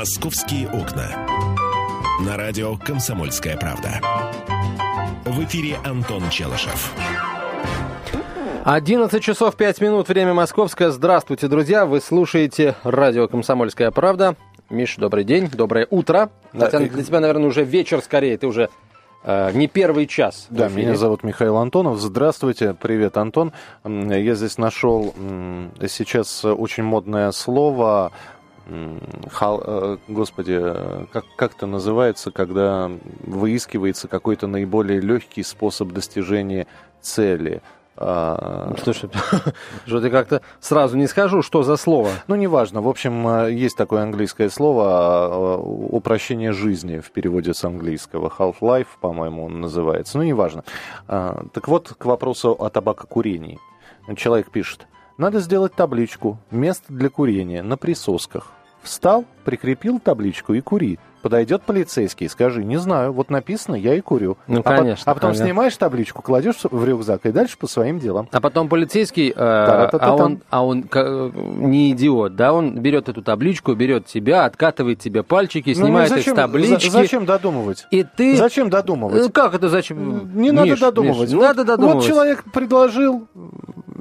«Московские окна». На радио «Комсомольская правда». В эфире Антон Челышев. 11 часов 5 минут, время московское. Здравствуйте, друзья. Вы слушаете радио «Комсомольская правда». Миш, добрый день, доброе утро. Да, Хотя для тебя, наверное, уже вечер скорее, ты уже э, не первый час. Да, меня зовут Михаил Антонов. Здравствуйте, привет, Антон. Я здесь нашел сейчас очень модное слово Хал, э, господи, как, как это называется, когда выискивается какой-то наиболее легкий способ достижения цели? А... Слушай, что ты как-то сразу не скажу, что за слово. Ну, неважно. В общем, э, есть такое английское слово а, упрощение жизни в переводе с английского. Half-life, по-моему, он называется. Ну, неважно. А, так вот, к вопросу о табакокурении. Человек пишет. Надо сделать табличку «Место для курения» на присосках. Встал, прикрепил табличку и кури. Подойдет полицейский, скажи, не знаю, вот написано, я и курю. Ну, а конечно. По- а потом ага. снимаешь табличку, кладешь в рюкзак и дальше по своим делам. А потом полицейский, э, а он, а он э, не идиот, да, он берет эту табличку, берет тебя, откатывает тебе пальчики, ну, снимает ну, зачем, их с таблички. За, зачем додумывать? И ты... Зачем додумывать? Ну, как это зачем? Не Миш, надо додумывать. Миш, вот, надо додумывать. Вот человек предложил,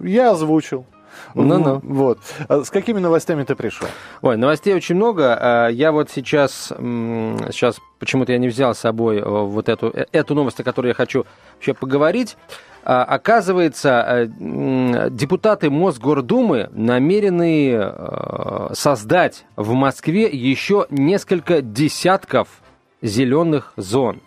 я озвучил. Ну-ну. Вот. А с какими новостями ты пришел? Ой, новостей очень много. А, я вот сейчас, сейчас почему-то я не взял с собой э, вот эту, э, эту новость, о которой я хочу вообще поговорить. А, оказывается, э, депутаты Мосгордумы намерены создать в Москве еще несколько десятков зеленых зон.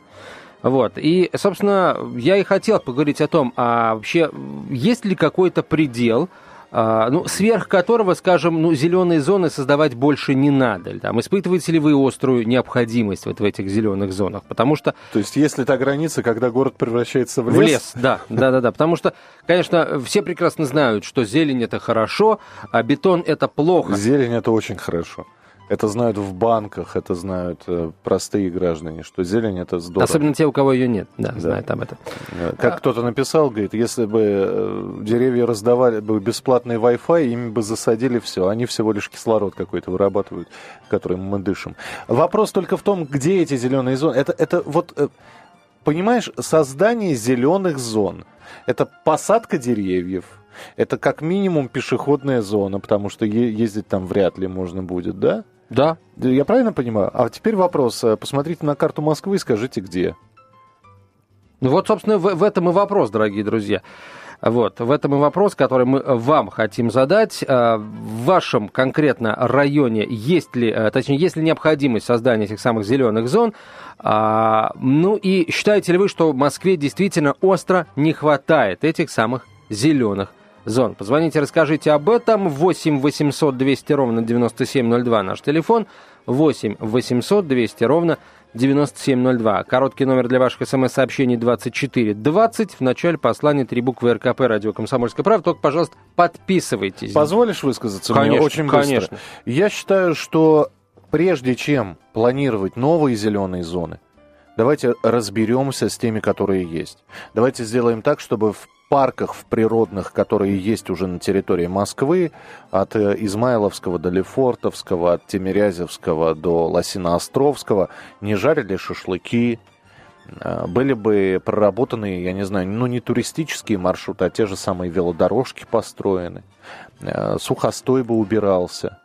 Вот. И, собственно, я и хотел поговорить о том, а вообще есть ли какой-то предел, ну, сверх которого, скажем, ну, зеленые зоны создавать больше не надо. Там, испытываете ли вы острую необходимость вот в этих зеленых зонах? Потому что... То есть, если та граница, когда город превращается в лес? В лес, да, да, да, да. Потому что, конечно, все прекрасно знают, что зелень это хорошо, а бетон это плохо. Зелень это очень хорошо. Это знают в банках, это знают э, простые граждане, что зелень это здорово. Особенно те, у кого ее нет, да, да. знают об этом. Э, как а... кто-то написал, говорит, если бы э, деревья раздавали бы бесплатный Wi-Fi, ими бы засадили все. Они всего лишь кислород какой-то вырабатывают, которым мы дышим. Вопрос только в том, где эти зеленые зоны. Это, это вот, понимаешь, создание зеленых зон. Это посадка деревьев, это как минимум пешеходная зона, потому что ездить там вряд ли можно будет, да? Да. Я правильно понимаю? А теперь вопрос. Э, посмотрите на карту Москвы и скажите, где. Ну вот, собственно, в, в этом и вопрос, дорогие друзья. Вот, в этом и вопрос, который мы вам хотим задать. Э, в вашем конкретно районе есть ли, э, точнее, есть ли необходимость создания этих самых зеленых зон? А, ну и считаете ли вы, что в Москве действительно остро не хватает этих самых зеленых зон. Позвоните, расскажите об этом. 8 800 200 ровно 9702 наш телефон. 8 800 200 ровно 9702. Короткий номер для ваших смс-сообщений 2420. В начале послания три буквы РКП «Радио Комсомольская правда». Только, пожалуйста, подписывайтесь. Позволишь высказаться конечно, мне очень быстро? Конечно. Я считаю, что прежде чем планировать новые зеленые зоны, давайте разберемся с теми, которые есть. Давайте сделаем так, чтобы в парках в природных, которые есть уже на территории Москвы, от э, Измайловского до Лефортовского, от Тимирязевского до Лосиноостровского, не жарили шашлыки, э, были бы проработаны, я не знаю, ну не туристические маршруты, а те же самые велодорожки построены, э, сухостой бы убирался,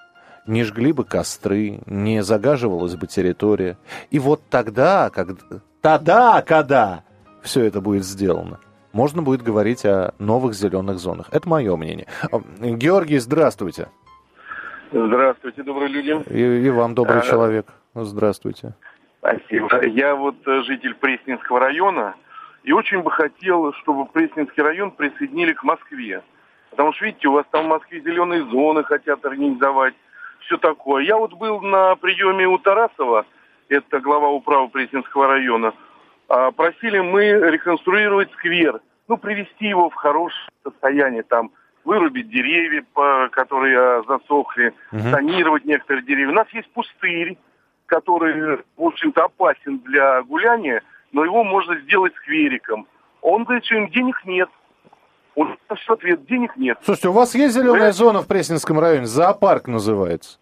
не жгли бы костры, не загаживалась бы территория. И вот тогда, когда, тогда, когда все это будет сделано, можно будет говорить о новых зеленых зонах. Это мое мнение. Георгий, здравствуйте. Здравствуйте, добрые люди. И, и вам, добрый а, человек. Здравствуйте. Спасибо. Я вот э, житель Пресненского района, и очень бы хотел, чтобы Пресненский район присоединили к Москве. Потому что, видите, у вас там в Москве зеленые зоны хотят организовать, все такое. Я вот был на приеме у Тарасова, это глава управы Пресненского района, просили мы реконструировать сквер ну, привести его в хорошее состояние, там, вырубить деревья, которые засохли, угу. тонировать некоторые деревья. У нас есть пустырь, который, в общем-то, опасен для гуляния, но его можно сделать сквериком. Он говорит, что им денег нет. Он все ответ, денег нет. Слушайте, у вас есть зеленая Вы... зона в Пресненском районе? Зоопарк называется.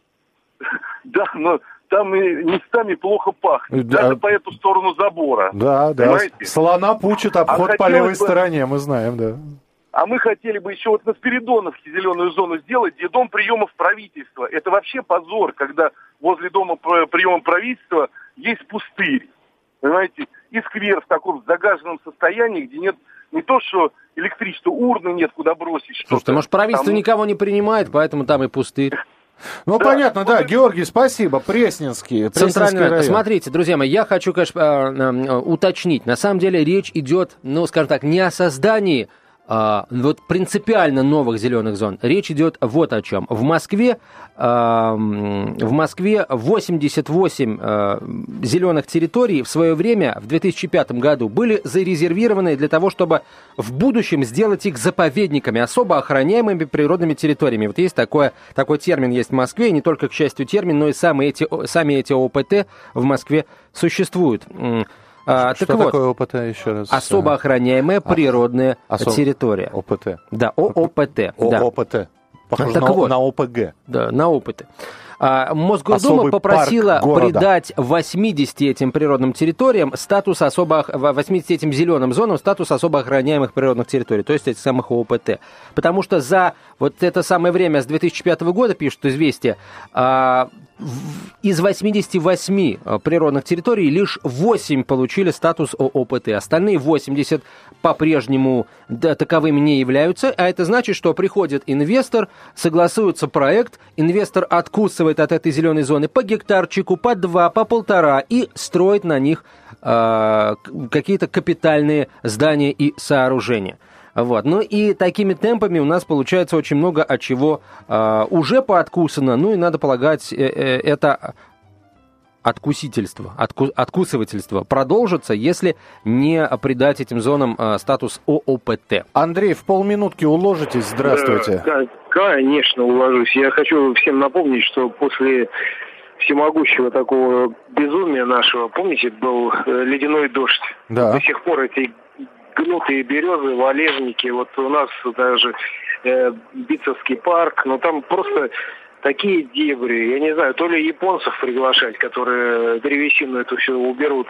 Да, но там и местами плохо пахнет. Да. Даже по эту сторону забора. Да, да. Понимаете? Слона пучит обход А по левой бы- стороне, мы знаем, да. А мы хотели бы еще вот на Спиридоновке зеленую зону сделать, где дом приемов правительства. Это вообще позор, когда возле дома пр- приема правительства есть пустырь. Понимаете? И сквер в таком загаженном состоянии, где нет не то, что электричества, урны нет, куда бросить что-то. Слушайте, может, правительство Там- никого не принимает, поэтому там и пустырь. Ну, Да, понятно, вот да. это- Георгий, спасибо. Пресненский. Пресненский Центральный район. Смотрите, друзья мои, я хочу, конечно, э, э, уточнить. На самом деле речь идет, ну, скажем так, не о создании а, вот принципиально новых зеленых зон. Речь идет вот о чем. В Москве, а, в Москве 88 а, зеленых территорий в свое время, в 2005 году, были зарезервированы для того, чтобы в будущем сделать их заповедниками, особо охраняемыми природными территориями. Вот есть такое, такой термин есть в Москве, и не только, к счастью, термин, но и сами эти, сами эти ОПТ в Москве существуют. А, Что так вот, такое ОПТ еще раз? особо охраняемая природная осо- территория. ОПТ. Да, ООПТ. О- да. Похоже Так на, вот. на ОПГ. Да, на опыты. А, Мосгордума Особый попросила придать 80 этим природным территориям статус особо, ох- в- 80 этим зеленым зонам статус особо охраняемых природных территорий, то есть этих самых ОПТ. Потому что за вот это самое время с 2005 года, пишут известия, а, из 88 а, природных территорий лишь 8 получили статус ООПТ. Остальные 80 по-прежнему да, таковыми не являются. А это значит, что приходит инвестор, согласуется проект, инвестор откусывает от этой зеленой зоны по гектарчику, по два, по полтора и строит на них к- какие-то капитальные здания и сооружения. Вот. Ну и такими темпами у нас получается очень много от чего а, уже пооткусано. Ну и надо полагать, э, э, это откусительство, отку- откусывательство продолжится, если не придать этим зонам а, статус ООПТ. Андрей, в полминутки уложитесь. Здравствуйте. Да, конечно, уложусь. Я хочу всем напомнить, что после всемогущего такого безумия нашего, помните, был э, ледяной дождь. Да. До сих пор эти гнутые березы, валежники, вот у нас даже э, Битцевский парк, но там просто такие дебри, я не знаю, то ли японцев приглашать, которые древесину эту все уберут,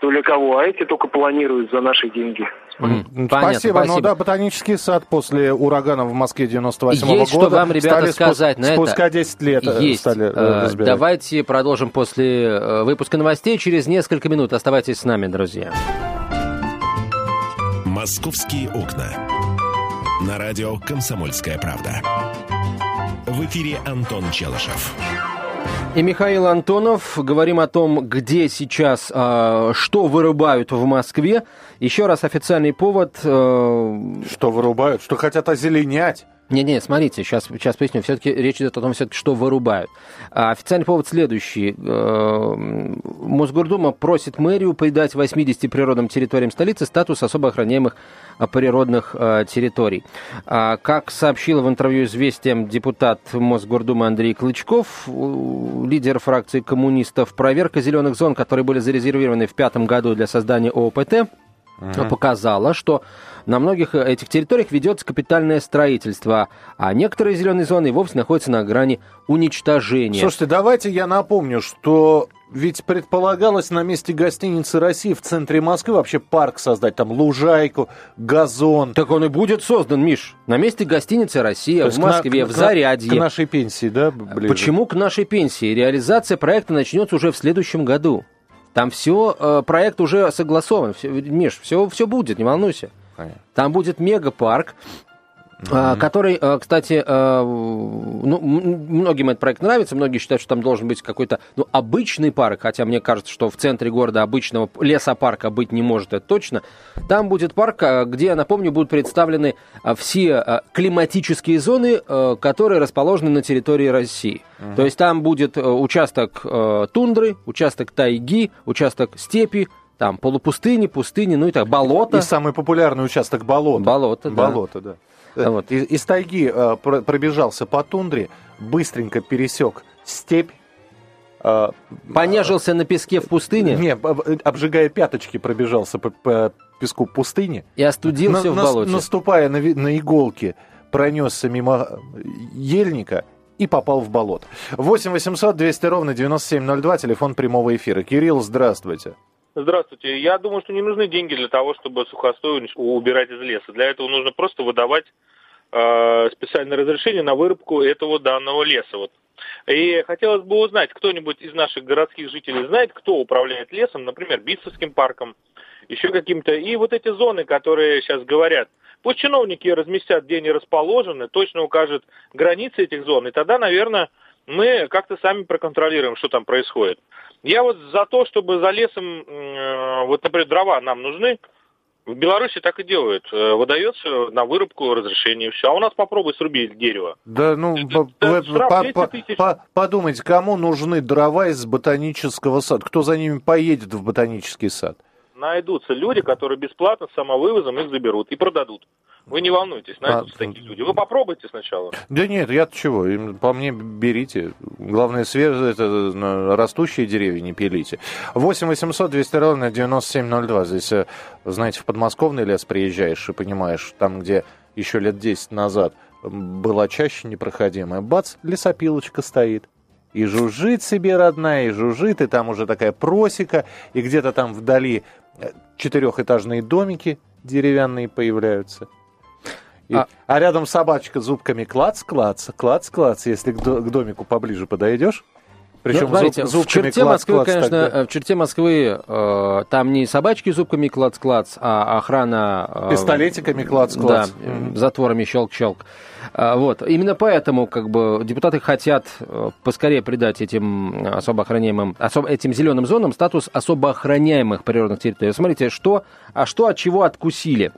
то ли кого, а эти только планируют за наши деньги. М, понятно, спасибо. Ну да, ботанический сад после урагана в Москве 98 Есть года. что вам, ребята, стали сказать на это. Спустя 10 лет э, Есть. стали э, Э. Давайте продолжим после э, выпуска новостей через несколько минут. Оставайтесь с нами, друзья. «Московские окна». На радио «Комсомольская правда». В эфире Антон Челышев. И Михаил Антонов. Говорим о том, где сейчас, э, что вырубают в Москве. Еще раз официальный повод. э, Что вырубают? Что хотят озеленять? Не-не, смотрите, сейчас, сейчас поясню. Все-таки речь идет о том, все-таки, что вырубают. А официальный повод следующий. Э, Мосгордума просит мэрию придать 80 природным территориям столицы статус особо охраняемых а, природных э, территорий. А, Как сообщил в интервью «Известиям» депутат Мосгордумы Андрей Клычков, лидер фракции коммунистов, проверка зеленых зон, которые были зарезервированы в пятом году для создания ООПТ, показала, что на многих этих территориях ведется капитальное строительство, а некоторые зеленые зоны и вовсе находятся на грани уничтожения. Слушайте, давайте я напомню, что ведь предполагалось на месте гостиницы России в центре Москвы вообще парк создать, там лужайку, газон. Так он и будет создан, Миш, на месте гостиницы «Россия» То в на- Москве, к в на- Зарядье. К нашей пенсии, да, ближе? Почему к нашей пенсии? Реализация проекта начнется уже в следующем году. Там все, проект уже согласован. Всё, Миш, все, все будет, не волнуйся. Понятно. Там будет мегапарк, а, который, а, кстати, а, ну, многим этот проект нравится, многие считают, что там должен быть какой-то ну, обычный парк, хотя мне кажется, что в центре города обычного лесопарка быть не может, это точно. Там будет парк, а, где, напомню, будут представлены все климатические зоны, которые расположены на территории России. То есть там будет участок тундры, участок тайги, участок степи, там полупустыни, пустыни, ну и так, болото. И самый популярный участок болота. Болото, да. Болото, да. Вот. Из, из тайги э, про- пробежался по тундре, быстренько пересек степь. э, Понежился на песке в пустыне Не, об- обжигая пяточки, пробежался по, по песку пустыни. и остудился На- в болоте. Наступая на, на иголки, пронесся мимо ельника и попал в болото. 8 800 200 ровно 9702, телефон прямого эфира. Кирилл, здравствуйте. Здравствуйте. Я думаю, что не нужны деньги для того, чтобы сухостой убирать из леса. Для этого нужно просто выдавать э, специальное разрешение на вырубку этого данного леса. Вот. И хотелось бы узнать, кто-нибудь из наших городских жителей знает, кто управляет лесом, например, Битцевским парком, еще каким-то. И вот эти зоны, которые сейчас говорят, пусть чиновники разместят, где они расположены, точно укажут границы этих зон, и тогда, наверное, мы как-то сами проконтролируем, что там происходит. Я вот за то, чтобы за лесом, вот, например, дрова нам нужны, в Беларуси так и делают. Э, выдается на вырубку разрешение, все. А у нас попробуй срубить дерево. Да, ну, по, по, по, подумайте, кому нужны дрова из ботанического сада? Кто за ними поедет в ботанический сад? Найдутся люди, которые бесплатно самовывозом их заберут и продадут. Вы не волнуйтесь, найдутся а, такие люди. Вы попробуйте сначала. Да нет, я чего, по мне берите. Главное, свежие, это растущие деревья не пилите. 8 800 200 ровно 9702. Здесь, э, знаете, в подмосковный лес приезжаешь и понимаешь, там, где еще лет 10 назад была чаще непроходимая, бац, лесопилочка стоит. И жужжит себе родная, и жужжит, и там уже такая просека, и где-то там вдали э, четырехэтажные домики деревянные появляются. И, а... а рядом собачка зубками клац-клац, клац-клац. Если к, до, к домику поближе подойдешь, причем ну, смотрите, зуб, в черте клац, Москвы, клац, конечно, тогда... в черте Москвы э, там не собачки зубками клац-клац, а охрана... Э, Пистолетиками клац-клац. Да, mm-hmm. затворами щелк-щелк. А, вот. Именно поэтому как бы, депутаты хотят э, поскорее придать этим особо охраняемым, особо, этим зеленым зонам статус особо охраняемых природных территорий. Смотрите, что, а что от чего откусили?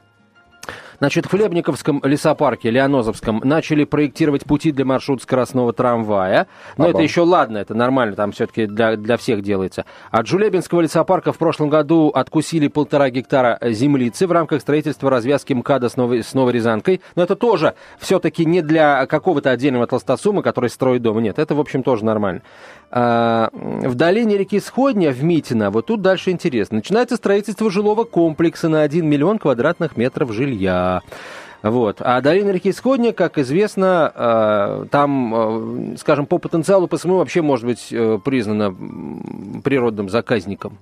Значит, в Хлебниковском лесопарке, Леонозовском, начали проектировать пути для маршрута скоростного трамвая. Но Обам. это еще ладно, это нормально, там все-таки для, для всех делается. От Жулебинского лесопарка в прошлом году откусили полтора гектара землицы в рамках строительства развязки МКАДа с Новой, с Новой Рязанкой. Но это тоже все-таки не для какого-то отдельного толстосума, который строит дом. Нет, это, в общем, тоже нормально. А, в долине реки Сходня, в Митино, вот тут дальше интересно. Начинается строительство жилого комплекса на 1 миллион квадратных метров жилья. Вот. А долина реки Сходня, как известно, а, там, а, скажем, по потенциалу по СМУ вообще может быть э, признана природным заказником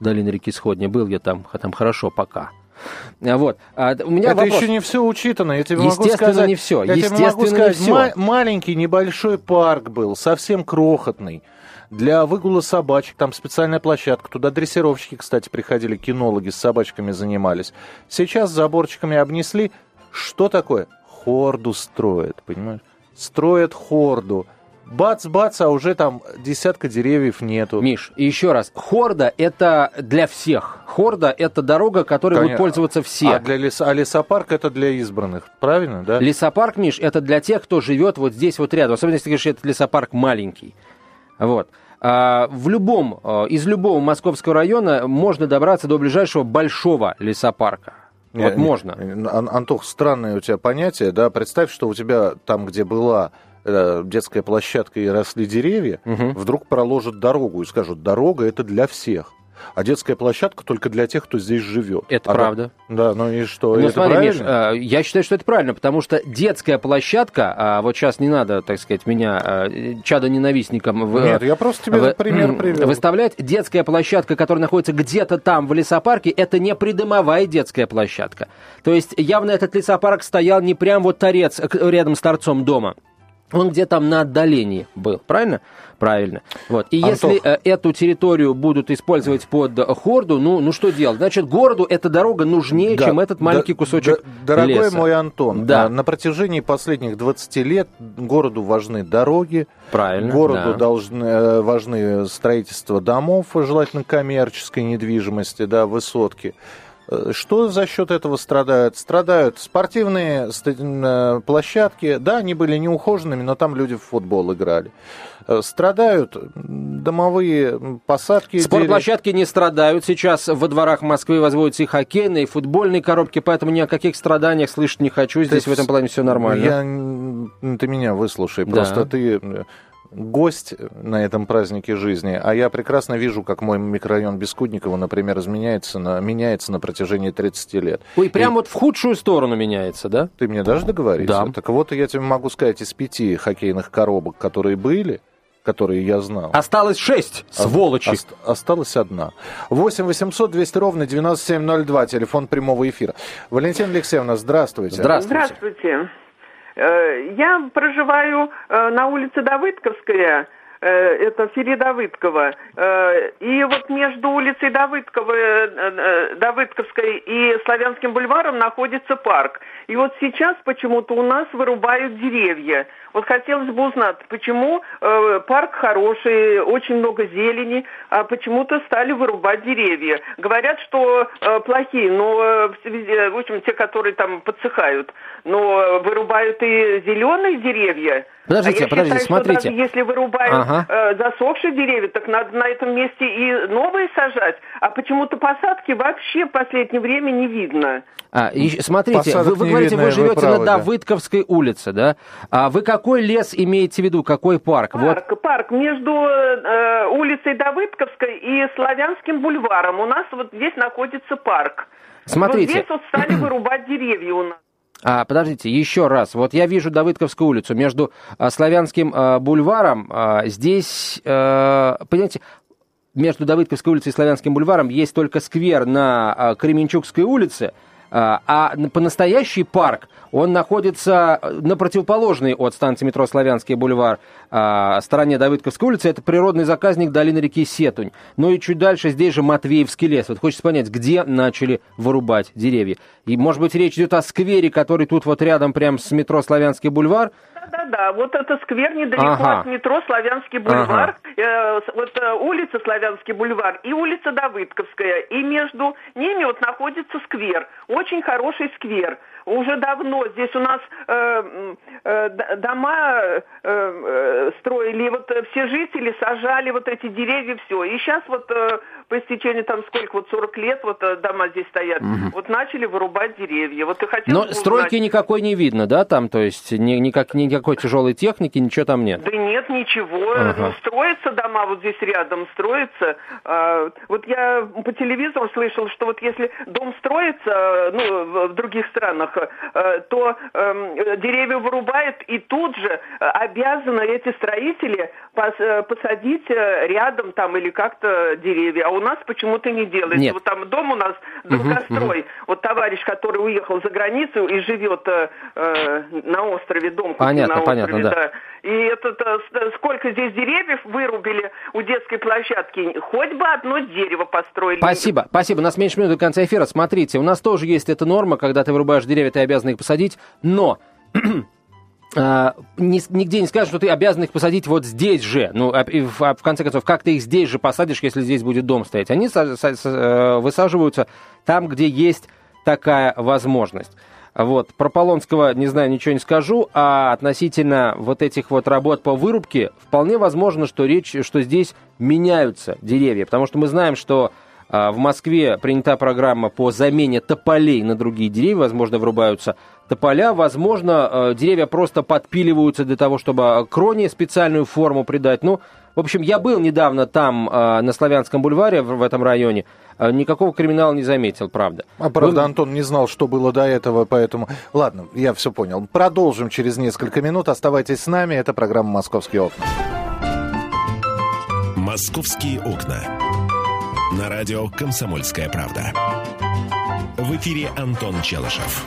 долины реки Сходня. Был я там, там хорошо пока. Вот. А у меня Это вопрос. еще не все учитано, я тебе Естественно, могу сказать. не все. Я Естественно, тебе могу сказать, не все. Ма- маленький небольшой парк был, совсем крохотный. Для выгула собачек, там специальная площадка. Туда дрессировщики, кстати, приходили, кинологи с собачками занимались. Сейчас заборчиками обнесли. Что такое? Хорду строят, понимаешь? Строят хорду бац-бац, а уже там десятка деревьев нету. Миш, и еще раз, хорда это для всех. Хорда это дорога, которой Конечно. будут пользоваться все. А, для лес... а лесопарк это для избранных, правильно, да? Лесопарк, Миш, это для тех, кто живет вот здесь вот рядом. Особенно если ты говоришь, это лесопарк маленький. Вот. А, в любом, а, из любого московского района можно добраться до ближайшего большого лесопарка. Вот не, можно. Антох, странное у тебя понятие, да? Представь, что у тебя там, где была Э, детская площадка и росли деревья, угу. вдруг проложат дорогу и скажут, дорога это для всех. А детская площадка только для тех, кто здесь живет. Это а правда. Да, ну и что? Ну, это смотри, правильно? Миш, я считаю, что это правильно, потому что детская площадка, а вот сейчас не надо, так сказать, меня а, чадо-ненавистником в, Нет, я просто тебе в, пример привел. Выставлять детская площадка, которая находится где-то там в лесопарке, это не придомовая детская площадка. То есть явно этот лесопарк стоял не прям вот торец рядом с торцом дома он где там на отдалении был, правильно? Правильно. Вот. И Антох. если э, эту территорию будут использовать под хорду, ну, ну что делать? Значит, городу эта дорога нужнее, да, чем этот маленький да, кусочек да, Дорогой леса. мой Антон, да. на протяжении последних 20 лет городу важны дороги, Правильно, городу да. должны, э, важны строительство домов, желательно коммерческой недвижимости, да, высотки. Э, что за счет этого страдают? Страдают спортивные э, площадки. Да, они были неухоженными, но там люди в футбол играли. Э, страдают домовые посадки. Спортплощадки не страдают. Сейчас во дворах Москвы возводятся и хоккейные, и футбольные коробки, поэтому ни о каких страданиях слышать не хочу. Здесь ты в этом плане все нормально. Я... Ты меня выслушай. Да. Просто ты гость на этом празднике жизни, а я прекрасно вижу, как мой микрорайон Бескудникова, например, изменяется на, меняется на протяжении 30 лет. Ой, прям И... вот в худшую сторону меняется, да? Ты мне даже договоришь? Да. Так вот, я тебе могу сказать, из пяти хоккейных коробок, которые были, которые я знал. Осталось шесть, сволочи. Ост- осталась одна. 8 800 200 ровно 9702, телефон прямого эфира. Валентина Алексеевна, здравствуйте. Здравствуйте. Здравствуйте. Э, я проживаю э, на улице Давыдковская, э, это Фили Давыдкова. И вот между улицей Давыдкова, Давыдковской и Славянским бульваром находится парк. И вот сейчас почему-то у нас вырубают деревья. Вот хотелось бы узнать, почему э, парк хороший, очень много зелени, а почему-то стали вырубать деревья. Говорят, что э, плохие, но, э, в общем, те, которые там подсыхают, но вырубают и зеленые деревья. Подождите, а подождите, считаю, смотрите. Что даже если вырубают ага. э, засохшие деревья, так надо на этом месте и новые сажать. А почему-то посадки вообще в последнее время не видно. А, и, смотрите, вы, вы говорите, вы живете правы, на Давыдковской да. улице, да? А вы какой лес имеете в виду, какой парк? Парк, вот. парк между э, улицей Давыдковской и Славянским бульваром. У нас вот здесь находится парк. Смотрите. Вот здесь вот стали вырубать деревья у нас. А, подождите, еще раз. Вот я вижу Давыдковскую улицу между а, Славянским а, бульваром. А, здесь, а, понимаете, между Давыдковской улицей и Славянским бульваром есть только сквер на а, Кременчугской улице – а, а по-настоящий парк, он находится на противоположной от станции метро Славянский бульвар а, стороне Давыдковской улицы. Это природный заказник долины реки Сетунь. Ну и чуть дальше здесь же Матвеевский лес. Вот хочется понять, где начали вырубать деревья. И, может быть, речь идет о сквере, который тут вот рядом прям с метро Славянский бульвар, да-да, вот это сквер недалеко ага. от метро Славянский бульвар, ага. э, вот э, улица Славянский бульвар и улица Давыдковская. И между ними вот находится сквер, очень хороший сквер уже давно здесь у нас э, э, дома э, э, строили, и вот все жители сажали вот эти деревья, все. И сейчас вот э, по истечении там сколько, вот 40 лет вот э, дома здесь стоят, угу. вот начали вырубать деревья. Вот и хотел Но узнать... стройки никакой не видно, да, там, то есть ни, никак, никакой тяжелой техники, ничего там нет? Да нет, ничего. Ага. Ну, строятся дома вот здесь рядом, строятся. А, вот я по телевизору слышал, что вот если дом строится, ну, в других странах, Э, то эм, деревья вырубают, и тут же э, обязаны эти строители посадить рядом там или как-то деревья. А у нас почему-то не делается. Нет. Вот там дом у нас долгострой. Угу, Вот товарищ, который уехал за границу и живет э, на острове, дом понятно, на острове, понятно, да. да. И это сколько здесь деревьев вырубили у детской площадки, хоть бы одно дерево построили. Спасибо, спасибо. У нас меньше минуты до конца эфира. Смотрите, у нас тоже есть эта норма, когда ты вырубаешь деревья, ты обязан их посадить, но нигде не скажут, что ты обязан их посадить вот здесь же. Ну, а, в, а в конце концов, как ты их здесь же посадишь, если здесь будет дом стоять? Они э, высаживаются там, где есть такая возможность. Вот. Про Полонского, не знаю, ничего не скажу, а относительно вот этих вот работ по вырубке, вполне возможно, что речь, что здесь меняются деревья, потому что мы знаем, что а, в Москве принята программа по замене тополей на другие деревья, возможно, врубаются тополя, возможно, а, деревья просто подпиливаются для того, чтобы кроне специальную форму придать. Ну, в общем, я был недавно там, а, на Славянском бульваре, в этом районе, никакого криминала не заметил, правда. А правда, Вы... Антон не знал, что было до этого, поэтому... Ладно, я все понял. Продолжим через несколько минут. Оставайтесь с нами. Это программа «Московские окна». «Московские окна» на радио «Комсомольская правда». В эфире Антон Челышев.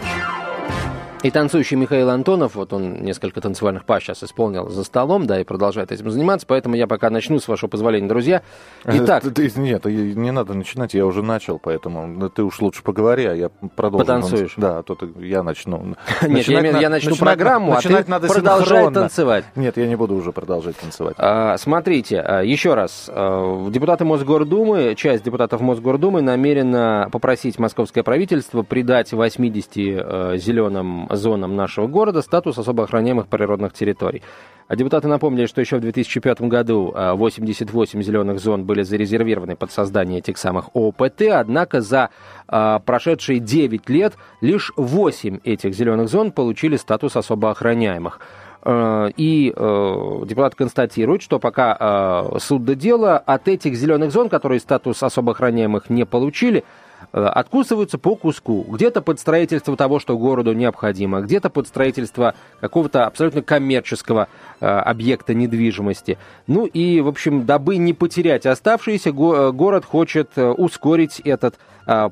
И танцующий Михаил Антонов, вот он несколько танцевальных па сейчас исполнил за столом, да, и продолжает этим заниматься, поэтому я пока начну, с вашего позволения, друзья. Итак... Ты, нет, не надо начинать, я уже начал, поэтому ты уж лучше поговори, а я продолжу. Потанцуешь? Да, а то я начну. Нет, я, начну программу, а ты надо продолжай танцевать. Нет, я не буду уже продолжать танцевать. А, смотрите, а, еще раз. А, депутаты Мосгордумы, часть депутатов Мосгордумы намерена попросить московское правительство придать 80 э, зеленым зонам нашего города статус особо охраняемых природных территорий. А депутаты напомнили, что еще в 2005 году 88 а, зеленых зон были зарезервированы под создание этих самых ОПТ, однако за а, прошедшие 9 лет лишь 8 этих зеленых зон получили статус особо охраняемых. Э, и депутат констатирует, что пока суд до дела, от этих зеленых зон, которые статус особо охраняемых не получили, откусываются по куску. Где-то под строительство того, что городу необходимо, где-то под строительство какого-то абсолютно коммерческого объекта недвижимости. Ну и, в общем, дабы не потерять оставшиеся, город хочет ускорить этот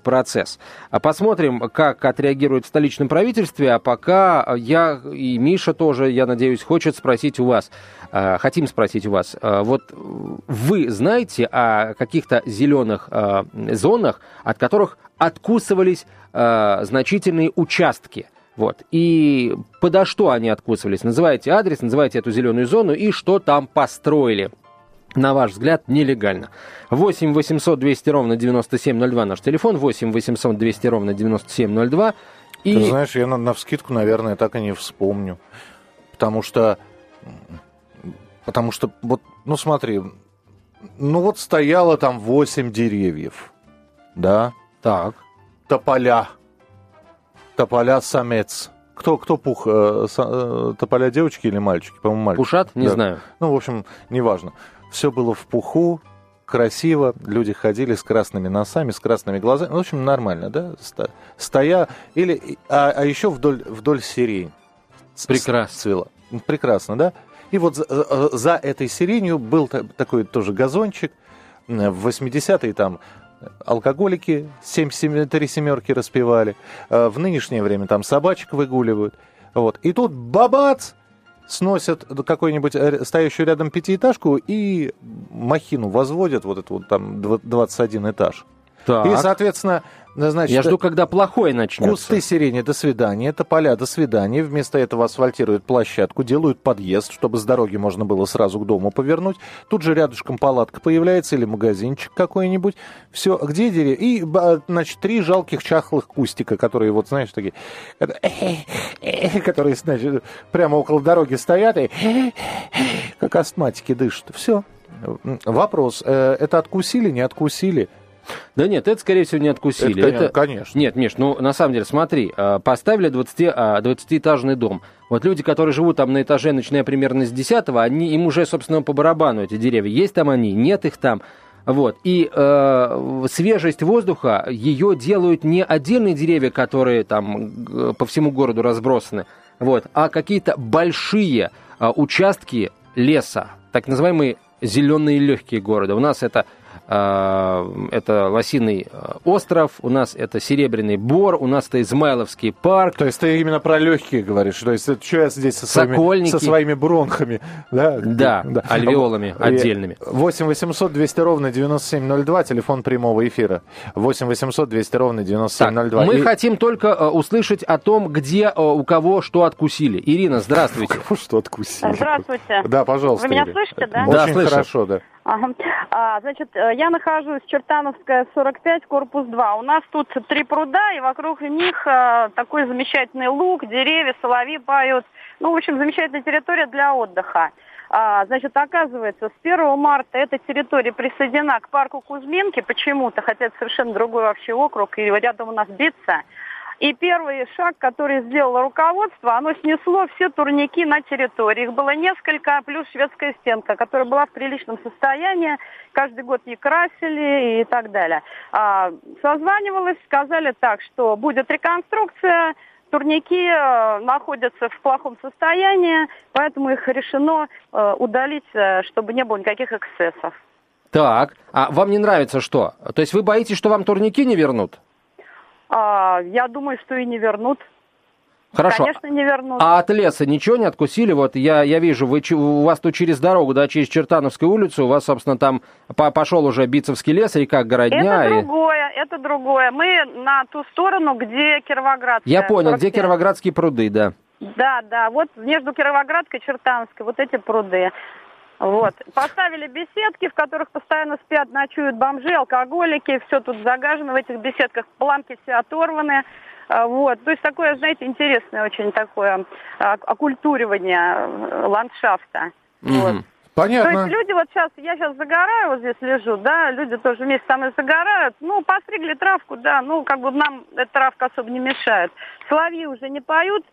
процесс. Посмотрим, как отреагирует в столичном правительстве, а пока я и Миша тоже, я надеюсь, хочет спросить у вас, хотим спросить у вас, вот вы знаете о каких-то зеленых зонах, от которых откусывались значительные участки? Вот. И подо что они откусывались? Называйте адрес, называйте эту зеленую зону и что там построили на ваш взгляд, нелегально. 8 800 200 ровно 9702 наш телефон, 8 800 200 ровно 9702. И... Ты знаешь, я на, на вскидку, наверное, так и не вспомню. Потому что... Потому что, вот, ну смотри, ну вот стояло там 8 деревьев, да? Так. Тополя. Тополя самец. Кто, кто пух? Э, э, тополя девочки или мальчики? По-моему, мальчики. Пушат? Не да. знаю. Ну, в общем, неважно. Все было в пуху, красиво, люди ходили с красными носами, с красными глазами. В общем, нормально, да? Стоя, или, а, а еще вдоль, вдоль сирень. Прекрасно. Цвела. Прекрасно, да? И вот за, э, за этой сиренью был такой тоже газончик. В 80-е там алкоголики 7, 7, 3 семерки распевали. Э, в нынешнее время там собачек выгуливают. Вот. И тут бабац! Сносят какую-нибудь э, стоящую рядом пятиэтажку и махину возводят, вот это вот там 21 этаж. Так. И, соответственно, Значит, Я жду, когда плохое начнется. Кусты сирени, до свидания. Это поля, до свидания. Вместо этого асфальтируют площадку, делают подъезд, чтобы с дороги можно было сразу к дому повернуть. Тут же рядышком палатка появляется или магазинчик какой-нибудь. Все, где деревья? И, значит, три жалких чахлых кустика, которые, вот, знаешь, такие, которые, значит, прямо около дороги стоят и как астматики дышат. Все. Вопрос, э, это откусили, не откусили? Да нет, это, скорее всего, не откусили. Это, это... конечно. Нет, Миш, ну, на самом деле, смотри, а, поставили 20, 20-этажный а, дом. Вот люди, которые живут там на этаже, начиная примерно с 10 они, им уже, собственно, по барабану эти деревья. Есть там они, нет их там. Вот. И э, свежесть воздуха, ее делают не отдельные деревья, которые там по всему городу разбросаны, вот, а какие-то большие э, участки леса, так называемые зеленые легкие города. У нас это это Лосиный а, остров, у нас это Серебряный Бор, у нас это Измайловский парк. То есть ты именно про легкие говоришь, то есть что я здесь со своими, со своими бронхами, да? Да, да. альвеолами отдельными. 8 800 200 ровно 9702, телефон прямого эфира. 8 800 200 ровно 9702. Так, мы И... хотим только uh, услышать о том, где uh, у кого что откусили. Ирина, здравствуйте. У кого что откусили? Здравствуйте. Да, пожалуйста. Вы меня слышите, да? Очень да, хорошо, да. Ага. А, значит, э, я нахожусь Чертановская, 45, корпус 2. У нас тут три пруда, и вокруг них а, такой замечательный луг, деревья, соловьи поют. Ну, в общем, замечательная территория для отдыха. А, значит, оказывается, с 1 марта эта территория присоединена к парку Кузьминки почему-то, хотя это совершенно другой вообще округ, и рядом у нас Бица. И первый шаг, который сделало руководство, оно снесло все турники на территории. Их было несколько, плюс шведская стенка, которая была в приличном состоянии. Каждый год не красили и так далее. А, созванивалась, сказали так, что будет реконструкция, турники э, находятся в плохом состоянии, поэтому их решено э, удалить, э, чтобы не было никаких эксцессов. Так, а вам не нравится что? То есть вы боитесь, что вам турники не вернут? А, я думаю, что и не вернут. Хорошо. Конечно, не вернут. А от леса ничего не откусили? Вот я, я вижу, вы, у вас тут через дорогу, да, через Чертановскую улицу, у вас, собственно, там пошел уже Битцевский лес, река Городня. Это и... другое, это другое. Мы на ту сторону, где Кировоградская. Я понял, 45. где Кировоградские пруды, да. Да, да, вот между Кировоградской и Чертановской, вот эти пруды. Вот. Поставили беседки, в которых постоянно спят, ночуют бомжи, алкоголики, все тут загажено в этих беседках, планки все оторваны. А, вот. То есть такое, знаете, интересное очень такое а, оккультуривание э, ландшафта. Mm-hmm. Вот. Понятно. То есть люди вот сейчас, я сейчас загораю, вот здесь лежу, да, люди тоже вместе со мной загорают, ну, постригли травку, да, ну, как бы нам эта травка особо не мешает. Соловьи уже не поют,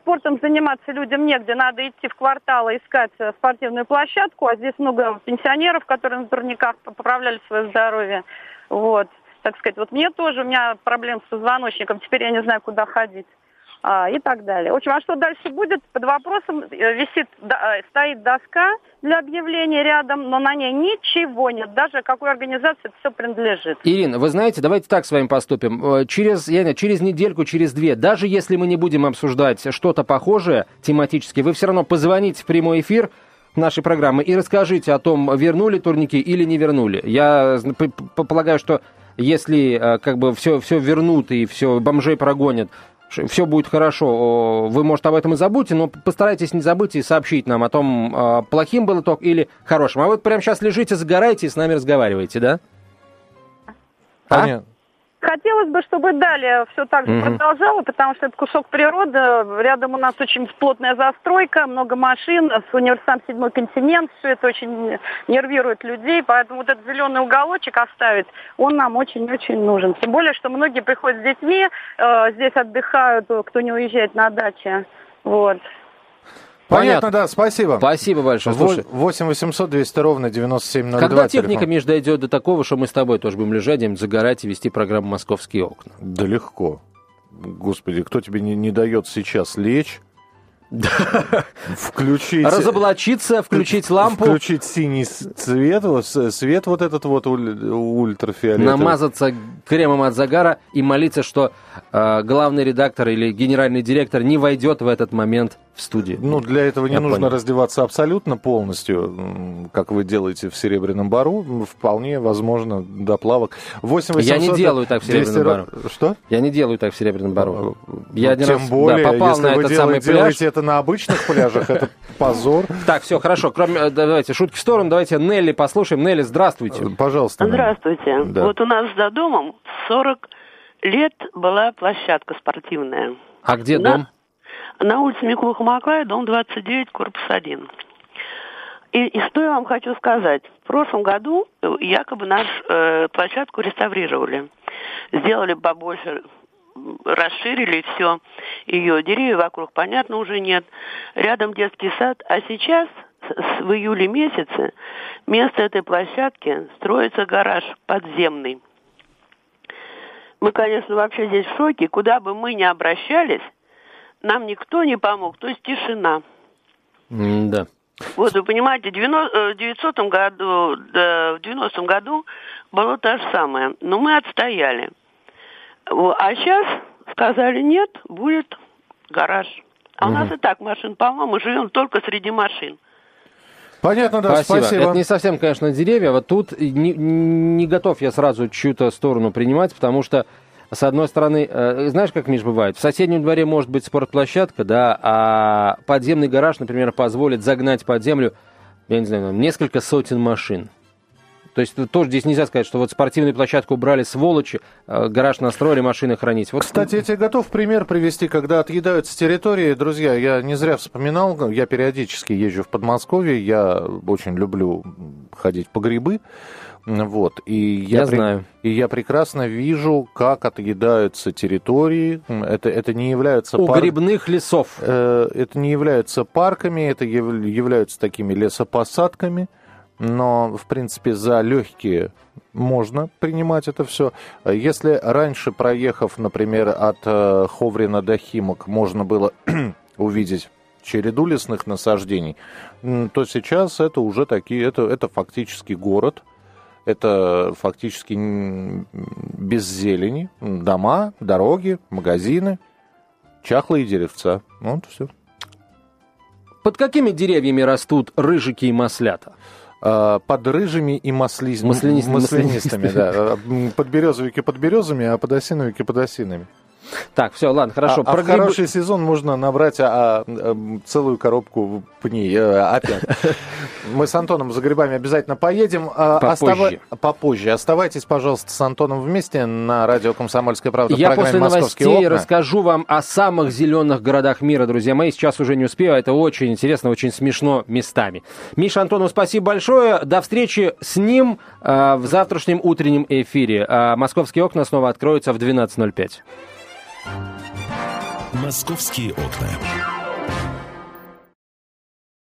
спортом заниматься людям негде, надо идти в квартал и искать э, спортивную площадку, а здесь много пенсионеров, которые на турниках поправляли свое здоровье. Вот, так сказать, вот мне тоже, у меня проблем с позвоночником, теперь я не знаю, куда ходить. а, и так далее. В общем, а что дальше будет? Под вопросом э, висит, э, стоит доска для объявления рядом, но на ней ничего нет, даже какой организации это все принадлежит. Ирина, вы знаете, давайте так с вами поступим. Э, через, я не, через недельку, через две, даже если мы не будем обсуждать что-то похожее тематически, вы все равно позвоните в прямой эфир, нашей программы и расскажите о том, вернули турники или не вернули. Я полагаю, что если как бы все, все вернут и все бомжей прогонят, все будет хорошо. Вы, может, об этом и забудьте, но постарайтесь не забыть и сообщить нам о том, а, плохим был итог или хорошим. А вы прямо сейчас лежите, загораете и с нами разговариваете, да? Понятно. А? Хотелось бы, чтобы далее все так же угу. продолжало, потому что это кусок природы. Рядом у нас очень плотная застройка, много машин, с университетом седьмой континент. Все это очень нервирует людей, поэтому вот этот зеленый уголочек оставить, он нам очень-очень нужен. Тем более, что многие приходят с детьми, э, здесь отдыхают, кто не уезжает на даче. Вот. Понятно, да, спасибо. Спасибо большое. Слушай, 8 800 200 ровно 9702. Когда техника, Миш, дойдет до такого, что мы с тобой тоже будем лежать, где загорать и вести программу «Московские окна»? Да легко. Господи, кто тебе не, не дает сейчас лечь, Включить... Разоблачиться, включить лампу. Включить синий цвет, свет вот этот вот ультрафиолетовый. Намазаться кремом от загара и молиться, что э, главный редактор или генеральный директор не войдет в этот момент в студию. Ну, для этого не Я нужно понял. раздеваться абсолютно полностью, как вы делаете в «Серебряном бару». Вполне возможно до плавок. 8 800, Я не делаю так в «Серебряном бару». Что? Я не делаю так в «Серебряном бару». Я ну, один Тем раз более, да, попал на этот самый пляж. это на обычных пляжах, это позор. Так, все, хорошо. Кроме, э, давайте, шутки в сторону. Давайте Нелли послушаем. Нелли, здравствуйте. Пожалуйста. Здравствуйте. Вот у нас за домом 40 лет была площадка спортивная. А где дом? На улице Микула Хамаклая, дом 29, корпус 1. И, и что я вам хочу сказать. В прошлом году якобы нашу э, площадку реставрировали. Сделали побольше, расширили все. Ее деревья вокруг, понятно, уже нет. Рядом детский сад. А сейчас, с, в июле месяце, вместо этой площадки строится гараж подземный. Мы, конечно, вообще здесь в шоке. Куда бы мы ни обращались, нам никто не помог, то есть тишина. Да. Вот, вы понимаете, в 900 э, году, да, в 90 году было то же самое, но мы отстояли. А сейчас сказали, нет, будет гараж. А угу. у нас и так машин мы живем только среди машин. Понятно, да, спасибо. спасибо. Это не совсем, конечно, деревья. Вот тут не, не готов я сразу чью-то сторону принимать, потому что с одной стороны, э, знаешь, как, Миш, бывает? В соседнем дворе может быть спортплощадка, да, а подземный гараж, например, позволит загнать под землю, я не знаю, несколько сотен машин. То есть тоже здесь нельзя сказать, что вот спортивную площадку убрали сволочи, э, гараж настроили, машины хранить. Вот... Кстати, я тебе готов пример привести, когда отъедаются территории. Друзья, я не зря вспоминал, я периодически езжу в Подмосковье, я очень люблю ходить по грибы. Вот. И я, я при... знаю. И я прекрасно вижу, как отъедаются территории. Это, это не является... У пар... грибных лесов. Э, это не являются парками, это являются такими лесопосадками. Но, в принципе, за легкие можно принимать это все. Если раньше, проехав, например, от э, Ховрина до Химок, можно было увидеть череду лесных насаждений, то сейчас это уже такие, это, это фактически город, это фактически без зелени, дома, дороги, магазины, чахлые деревца. Вот все. Под какими деревьями растут рыжики и маслята? А, под рыжими и маслиз... маслянистыми, маслянистыми, да. Под березовики под березами, а под осиновики под осинами. Так, все, ладно, хорошо. А, а в хороший сезон можно набрать а, а, целую коробку пней а, опять. Мы с Антоном за грибами обязательно поедем. А, Попозже. Попозже. Оставайтесь, пожалуйста, с Антоном вместе на радио «Комсомольская правда» Я после новостей окна. расскажу вам о самых зеленых городах мира, друзья мои. Сейчас уже не успею, а это очень интересно, очень смешно местами. Миша Антонов, спасибо большое. До встречи с ним э, в завтрашнем утреннем эфире. Э, «Московские окна» снова откроются в 12.05. «Московские окна».